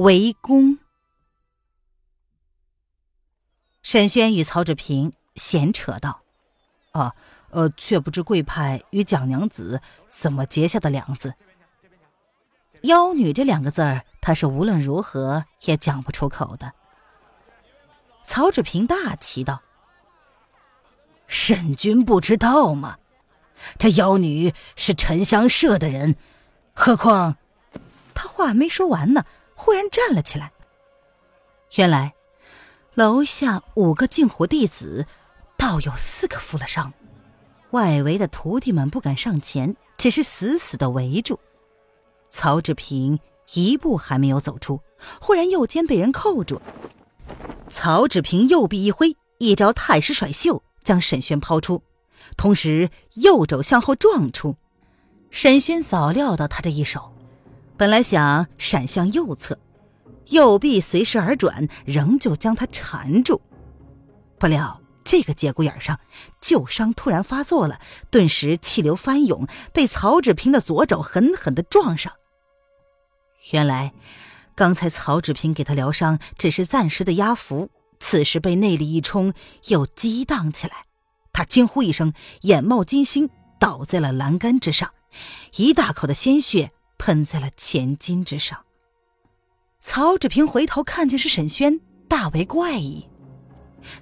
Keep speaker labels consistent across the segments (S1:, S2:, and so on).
S1: 围攻。沈轩与曹志平闲扯道：“
S2: 啊，呃，却不知贵派与蒋娘子怎么结下的梁子。
S1: 妖女这两个字儿，他是无论如何也讲不出口的。”曹志平大奇道：“
S3: 沈君不知道吗？这妖女是沉香社的人，何况……”
S1: 他话没说完呢。忽然站了起来。原来，楼下五个净湖弟子，倒有四个负了伤。外围的徒弟们不敢上前，只是死死的围住。曹志平一步还没有走出，忽然右肩被人扣住。曹志平右臂一挥，一招太师甩袖，将沈轩抛出，同时右肘向后撞出。沈轩早料到他这一手。本来想闪向右侧，右臂随时而转，仍旧将他缠住。不料这个节骨眼上，旧伤突然发作了，顿时气流翻涌，被曹志平的左肘狠狠的撞上。原来，刚才曹志平给他疗伤，只是暂时的压服，此时被内力一冲，又激荡起来。他惊呼一声，眼冒金星，倒在了栏杆之上，一大口的鲜血。喷在了前襟之上。曹志平回头看见是沈轩，大为怪异，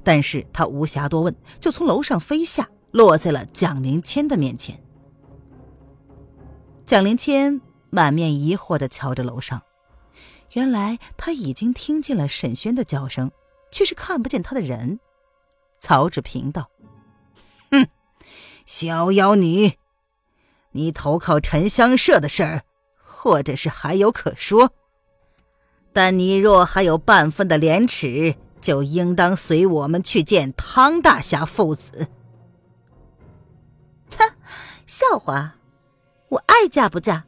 S1: 但是他无暇多问，就从楼上飞下，落在了蒋灵谦的面前。蒋灵谦满面疑惑的瞧着楼上，原来他已经听见了沈轩的叫声，却是看不见他的人。曹志平道：“
S3: 哼，小妖女，你投靠沉香社的事儿。”或者是还有可说，但你若还有半分的廉耻，就应当随我们去见汤大侠父子。
S4: 哼，笑话！我爱嫁不嫁，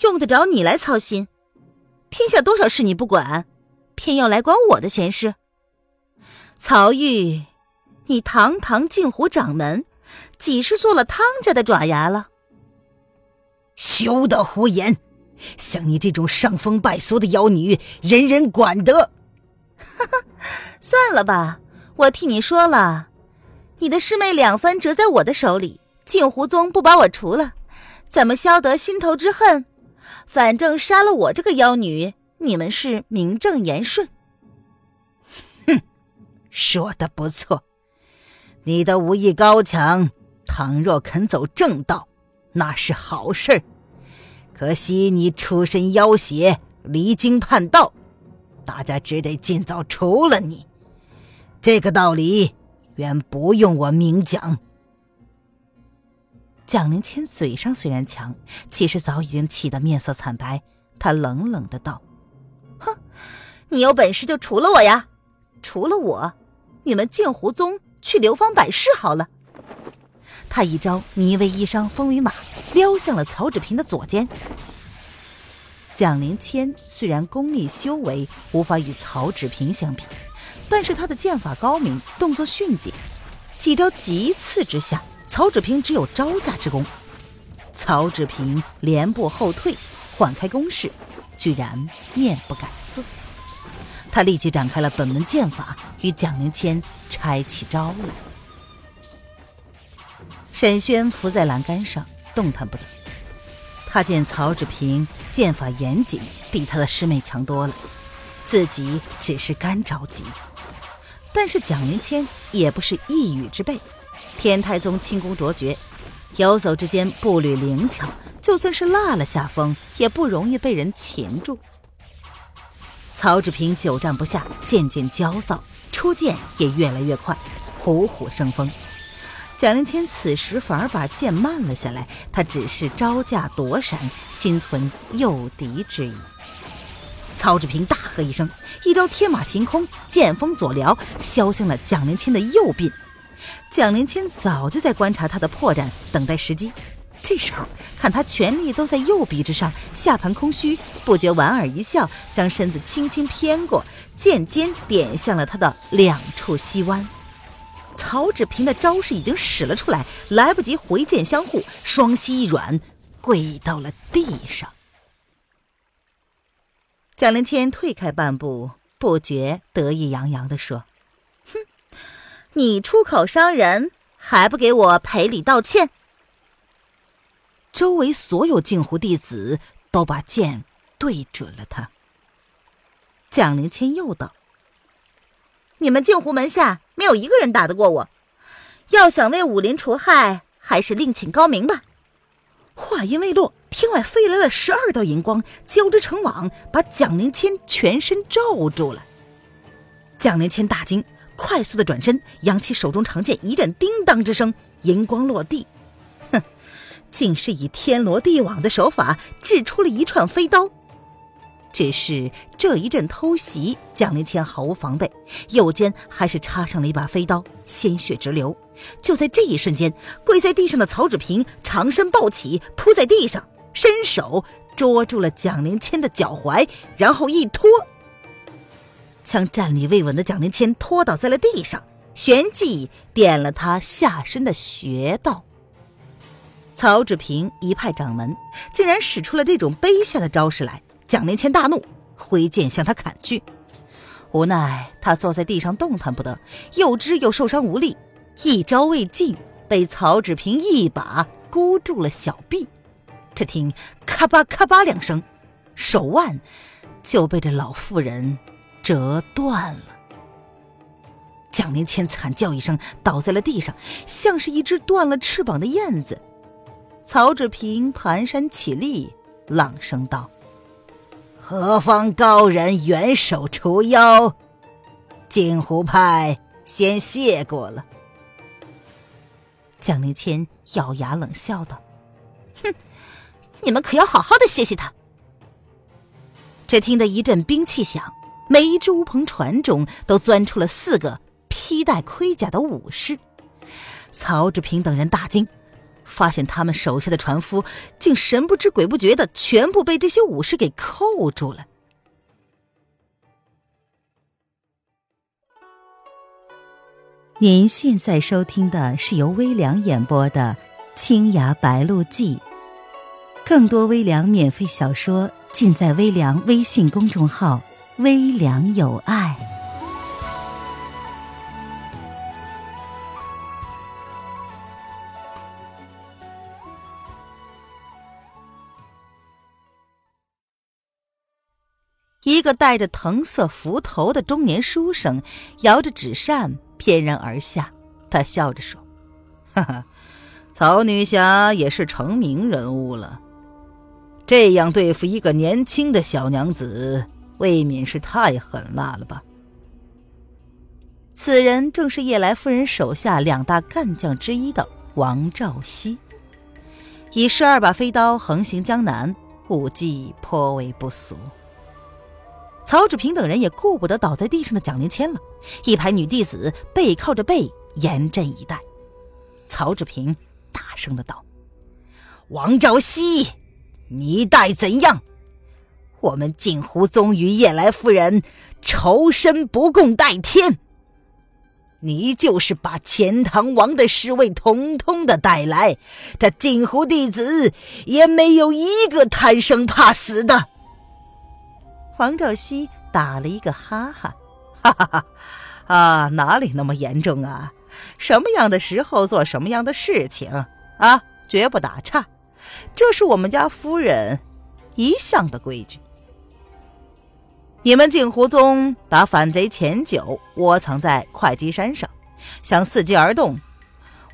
S4: 用得着你来操心？天下多少事你不管，偏要来管我的闲事？曹玉，你堂堂镜湖掌门，几时做了汤家的爪牙了？
S3: 休得胡言！像你这种伤风败俗的妖女，人人管得。
S4: 哈哈，算了吧，我替你说了，你的师妹两番折在我的手里，镜湖宗不把我除了，怎么消得心头之恨？反正杀了我这个妖女，你们是名正言顺。
S3: 哼，说的不错，你的武艺高强，倘若肯走正道。那是好事可惜你出身妖邪，离经叛道，大家只得尽早除了你。这个道理原不用我明讲。
S1: 蒋灵谦嘴上虽然强，其实早已经气得面色惨白。他冷冷的道：“
S4: 哼，你有本事就除了我呀！除了我，你们镜湖宗去流芳百世好了。”他一招泥为衣裳风雨马，撩向了曹志平的左肩。
S1: 蒋灵谦虽然功力修为无法与曹志平相比，但是他的剑法高明，动作迅捷，几招急刺之下，曹志平只有招架之功。曹志平连步后退，缓开攻势，居然面不改色。他立即展开了本门剑法，与蒋灵谦拆起招来。沈轩伏在栏杆上，动弹不得。他见曹志平剑法严谨，比他的师妹强多了，自己只是干着急。但是蒋灵谦也不是一羽之辈，天台宗轻功卓绝，游走之间步履灵巧，就算是落了下风，也不容易被人擒住。曹志平久战不下，渐渐焦躁，出剑也越来越快，虎虎生风。蒋灵谦此时反而把剑慢了下来，他只是招架躲闪，心存诱敌之意。曹志平大喝一声，一招天马行空，剑锋左撩，削向了蒋灵谦的右臂。蒋灵谦早就在观察他的破绽，等待时机。这时候看他全力都在右臂之上，下盘空虚，不觉莞尔一笑，将身子轻轻偏过，剑尖点向了他的两处膝弯。曹志平的招式已经使了出来，来不及回剑相护，双膝一软，跪到了地上。蒋灵谦退开半步，不觉得意洋洋地说：“哼，你出口伤人，还不给我赔礼道歉？”周围所有镜湖弟子都把剑对准了他。蒋灵谦又道：“你们镜湖门下没有一个人打得过我，要想为武林除害，还是另请高明吧。”话音未落，天外飞来了十二道银光，交织成网，把蒋灵谦全身罩住了。蒋灵谦大惊，快速的转身，扬起手中长剑，一阵叮当之声，银光落地。哼，竟是以天罗地网的手法掷出了一串飞刀。只是这一阵偷袭，蒋灵谦毫无防备，右肩还是插上了一把飞刀，鲜血直流。就在这一瞬间，跪在地上的曹志平长身抱起，扑在地上，伸手捉住了蒋灵谦的脚踝，然后一拖，将站立未稳的蒋灵谦拖倒在了地上，旋即点了他下身的穴道。曹志平一派掌门，竟然使出了这种卑下的招式来。蒋灵谦大怒，挥剑向他砍去。无奈他坐在地上动弹不得，右肢又受伤无力。一招未尽，被曹志平一把箍住了小臂。只听咔吧咔吧两声，手腕就被这老妇人折断了。蒋灵谦惨叫一声，倒在了地上，像是一只断了翅膀的燕子。曹志平蹒跚起立，朗声道：“何方高人援手除妖？镜湖派先谢过了。”蒋灵谦咬牙冷笑道：“哼，你们可要好好的谢谢他。”只听得一阵兵器响，每一只乌篷船中都钻出了四个披戴盔甲的武士。曹志平等人大惊，发现他们手下的船夫竟神不知鬼不觉的全部被这些武士给扣住了。
S2: 您现在收听的是由微凉演播的《青崖白鹿记》，更多微凉免费小说尽在微凉微信公众号“微凉有爱”。
S1: 一个戴着藤色幞头的中年书生摇着纸扇。翩然而下，他笑着说：“哈哈，曹女侠也是成名人物了。这样对付一个年轻的小娘子，未免是太狠辣了吧？”此人正是叶来夫人手下两大干将之一的王兆熙，以十二把飞刀横行江南，武技颇为不俗。曹志平等人也顾不得倒在地上的蒋灵谦了，一排女弟子背靠着背，严阵以待。曹志平大声的道：“王兆熙，你待怎样？我们镜湖宗与夜来夫人仇深不共戴天，你就是把钱塘王的侍卫统统的带来，这镜湖弟子也没有一个贪生怕死的。”黄兆熙打了一个哈哈，哈哈哈！啊，哪里那么严重啊？什么样的时候做什么样的事情啊，绝不打岔，这是我们家夫人一向的规矩。你们镜湖宗把反贼钱九窝藏在会稽山上，想伺机而动，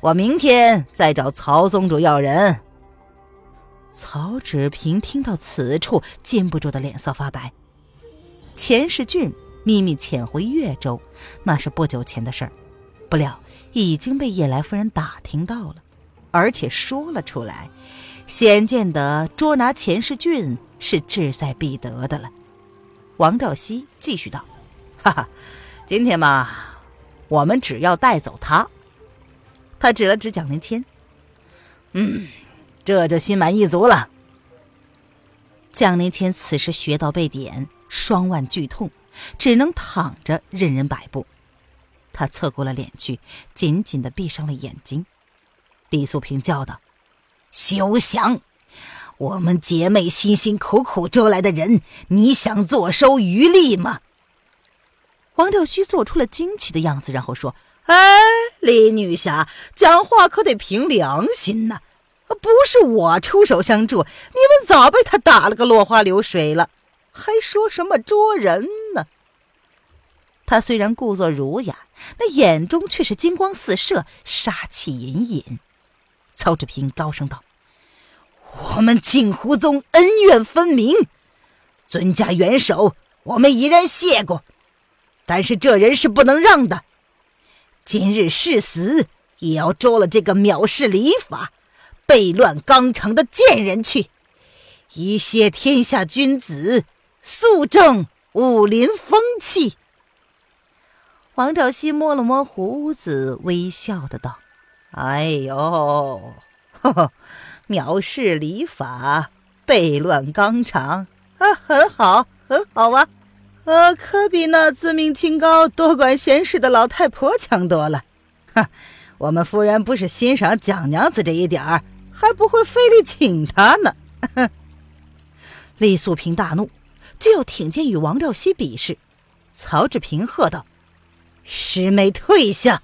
S1: 我明天再找曹宗主要人。曹志平听到此处，禁不住的脸色发白。钱世俊秘密潜回越州，那是不久前的事儿，不料已经被叶来夫人打听到了，而且说了出来，显见得捉拿钱世俊是志在必得的了。王兆熙继续道：“哈哈，今天嘛，我们只要带走他。”他指了指蒋灵谦。嗯，这就心满意足了。蒋灵谦此时穴道被点，双腕剧痛，只能躺着任人摆布。他侧过了脸去，紧紧的闭上了眼睛。李素萍叫道：“
S3: 休想！我们姐妹辛辛苦苦捉来的人，你想坐收渔利吗？”
S1: 王兆熙做出了惊奇的样子，然后说：“哎，李女侠，讲话可得凭良心呐！不是我出手相助，你们早被他打了个落花流水了，还说什么捉人呢？”他虽然故作儒雅，那眼中却是金光四射，杀气隐隐。曹志平高声道：“
S3: 我们镜湖宗恩怨分明，尊家元首，我们已然谢过。但是这人是不能让的，今日誓死也要捉了这个藐视礼法、悖乱纲常的贱人去，以谢天下君子，肃正武林风气。”
S1: 王兆熙摸了摸胡子，微笑的道。哎呦，呵藐视礼法，悖乱纲常啊，很好，很好啊，呃，可比那自命清高、多管闲事的老太婆强多了。哈，我们夫人不是欣赏蒋娘子这一点儿，还不会费力请她呢。李素萍大怒，就要挺剑与王兆熙比试。曹志平喝道：“
S3: 师妹退下！”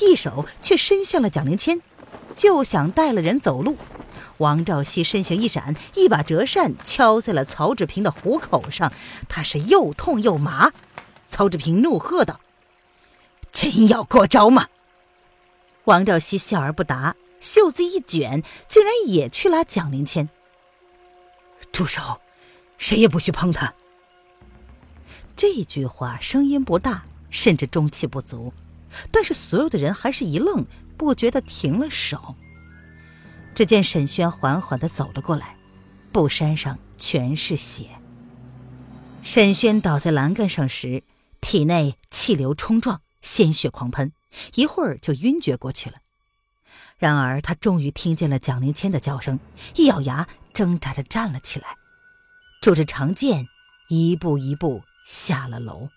S1: 一手却伸向了蒋灵谦，就想带了人走路。王兆熙身形一闪，一把折扇敲在了曹志平的虎口上，他是又痛又麻。曹志平怒喝道：“
S3: 真要过招吗？”
S1: 王兆熙笑而不答，袖子一卷，竟然也去拉蒋灵谦。
S3: 住手！谁也不许碰他。
S1: 这句话声音不大，甚至中气不足。但是所有的人还是一愣，不觉得停了手。只见沈轩缓缓的走了过来，布衫上全是血。沈轩倒在栏杆上时，体内气流冲撞，鲜血狂喷，一会儿就晕厥过去了。然而他终于听见了蒋灵谦的叫声，一咬牙，挣扎着站了起来，拄着长剑，一步一步下了楼。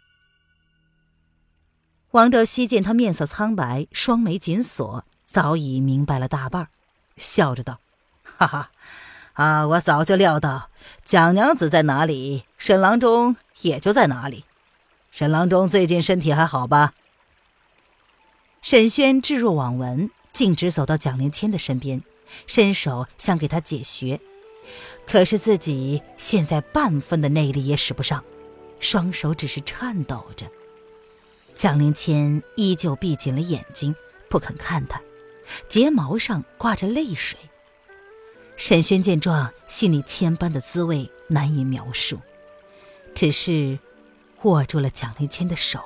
S1: 王兆熙见他面色苍白，双眉紧锁，早已明白了大半，笑着道：“哈哈，啊，我早就料到蒋娘子在哪里，沈郎中也就在哪里。沈郎中最近身体还好吧？”沈轩置若罔闻，径直走到蒋灵谦的身边，伸手想给他解穴，可是自己现在半分的内力也使不上，双手只是颤抖着。蒋灵谦依旧闭紧了眼睛，不肯看他，睫毛上挂着泪水。沈轩见状，心里千般的滋味难以描述，只是握住了蒋灵谦的手，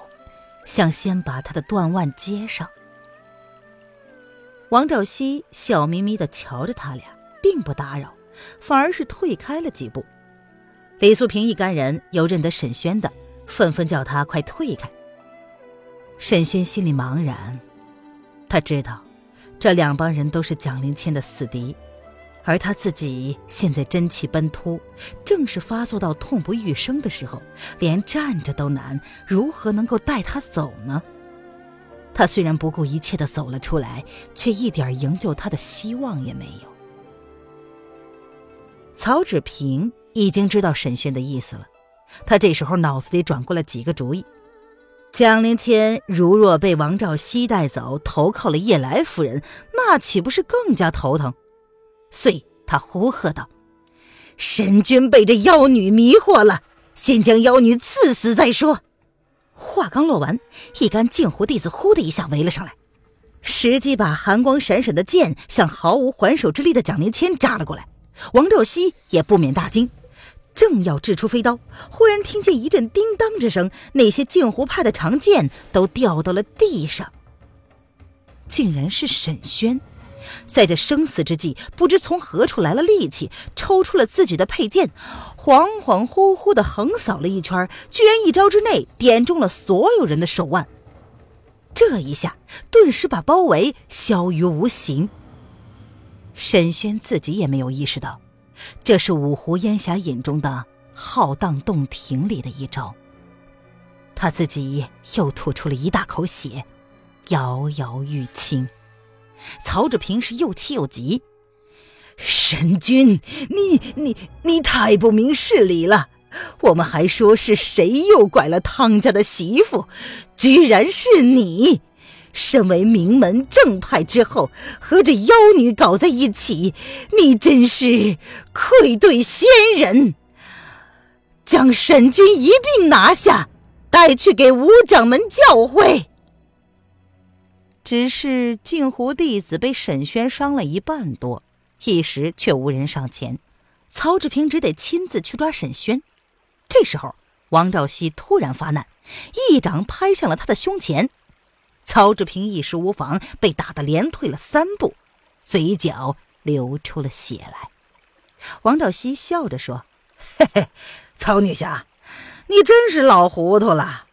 S1: 想先把他的断腕接上。王兆熙笑眯眯地瞧着他俩，并不打扰，反而是退开了几步。李素萍一干人有认得沈轩的，纷纷叫他快退开。沈轩心里茫然，他知道，这两帮人都是蒋灵谦的死敌，而他自己现在真气奔突，正是发作到痛不欲生的时候，连站着都难，如何能够带他走呢？他虽然不顾一切的走了出来，却一点营救他的希望也没有。曹芷平已经知道沈轩的意思了，他这时候脑子里转过了几个主意。蒋灵谦如若被王兆熙带走，投靠了叶来夫人，那岂不是更加头疼？遂他呼喝道：“神君被这妖女迷惑了，先将妖女刺死再说。”话刚落完，一干净湖弟子呼的一下围了上来，十几把寒光闪闪的剑向毫无还手之力的蒋灵谦扎了过来。王兆熙也不免大惊。正要掷出飞刀，忽然听见一阵叮当之声，那些镜湖派的长剑都掉到了地上。竟然是沈轩，在这生死之际，不知从何处来了力气，抽出了自己的佩剑，恍恍惚惚的横扫了一圈，居然一招之内点中了所有人的手腕。这一下，顿时把包围消于无形。沈轩自己也没有意识到，这是五湖烟霞引中的浩荡洞庭里的一招。他自己又吐出了一大口血，摇摇欲倾。曹志平是又气又急：“沈君，你你你太不明事理了！我们还说是谁诱拐了汤家的媳妇，居然是你！身为名门正派之后，和这妖女搞在一起，你真是愧对先人！将沈君一并拿下，带去给吴掌门教诲。”只是镜湖弟子被沈轩伤了一半多，一时却无人上前，曹志平只得亲自去抓沈轩。这时候，王兆熙突然发难，一掌拍向了他的胸前。曹志平一时无防，被打得连退了三步，嘴角流出了血来。王兆熙笑着说：“嘿嘿，曹女侠，你真是老糊涂了。”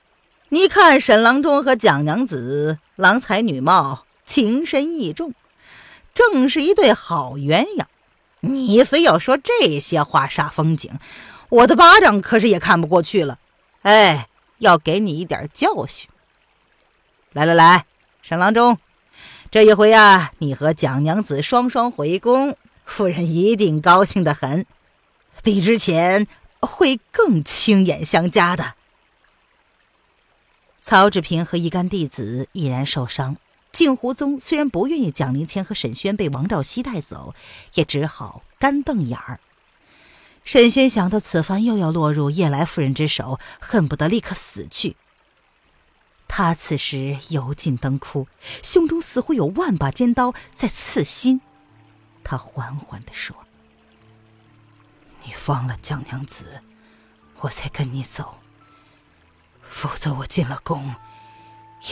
S1: 你看，沈郎中和蒋娘子郎才女貌，情深意重，正是一对好鸳鸯。你非要说这些话煞风景，我的巴掌可是也看不过去了。哎，要给你一点教训。来来来，沈郎中，这一回啊，你和蒋娘子双双回宫，夫人一定高兴的很，比之前会更亲眼相加的。曹志平和一干弟子毅然受伤。镜湖宗虽然不愿意蒋灵谦和沈轩被王兆熙带走，也只好干瞪眼儿。沈轩想到此番又要落入叶来夫人之手，恨不得立刻死去。他此时油尽灯枯，胸中似乎有万把尖刀在刺心。他缓缓地说：“你放了江娘子，我才跟你走。”否则，我进了宫，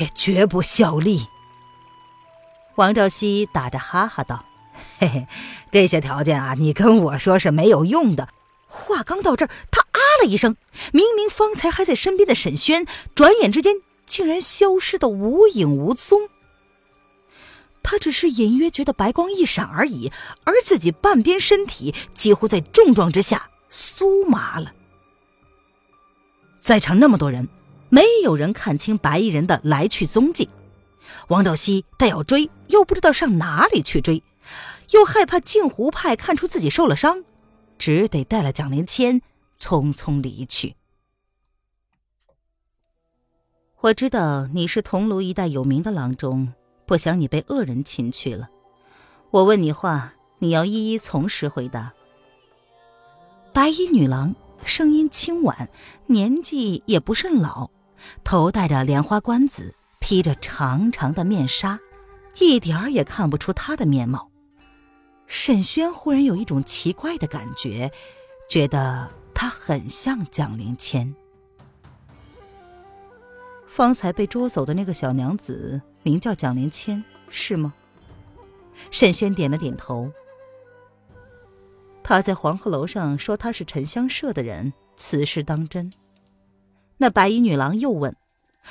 S1: 也绝不效力。王兆熙打着哈哈道：“嘿嘿，这些条件啊，你跟我说是没有用的。”话刚到这儿，他啊了一声。明明方才还在身边的沈轩，转眼之间竟然消失的无影无踪。他只是隐约觉得白光一闪而已，而自己半边身体几乎在重撞之下酥麻了。在场那么多人。没有人看清白衣人的来去踪迹，王兆熙但要追，又不知道上哪里去追，又害怕镜湖派看出自己受了伤，只得带了蒋连谦匆匆离去。我知道你是桐庐一带有名的郎中，不想你被恶人擒去了。我问你话，你要一一从实回答。白衣女郎声音轻婉，年纪也不甚老。头戴着莲花冠子，披着长长的面纱，一点儿也看不出她的面貌。沈轩忽然有一种奇怪的感觉，觉得她很像蒋灵谦。方才被捉走的那个小娘子名叫蒋灵谦，是吗？沈轩点了点头。他在黄鹤楼上说他是沉香社的人，此事当真？那白衣女郎又问：“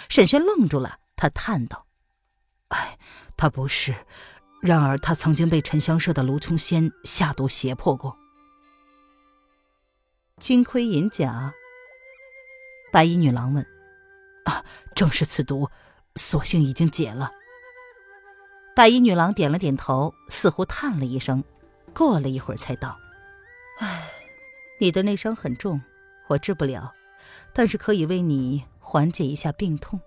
S1: 沈轩愣住了，他叹道：‘哎，他不是。然而他曾经被沉香社的卢琼仙下毒胁迫过。’金盔银甲。”白衣女郎问：“啊，正是此毒，所幸已经解了。”白衣女郎点了点头，似乎叹了一声，过了一会儿才道：“哎，你的内伤很重，我治不了。”但是可以为你缓解一下病痛。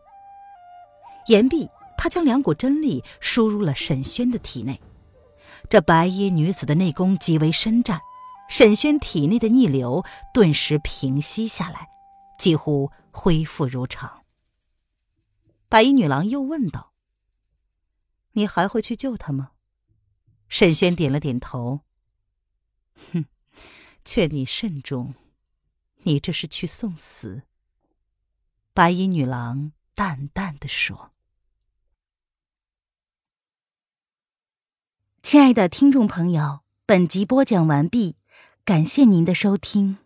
S1: 言毕，他将两股真力输入了沈轩的体内。这白衣女子的内功极为深湛，沈轩体内的逆流顿时平息下来，几乎恢复如常。白衣女郎又问道：“你还会去救他吗？”沈轩点了点头。哼，劝你慎重。你这是去送死。”白衣女郎淡淡的说。
S2: 亲爱的听众朋友，本集播讲完毕，感谢您的收听。